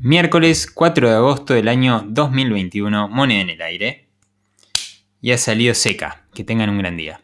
Miércoles 4 de agosto del año 2021, moneda en el aire. Y ha salido seca. Que tengan un gran día.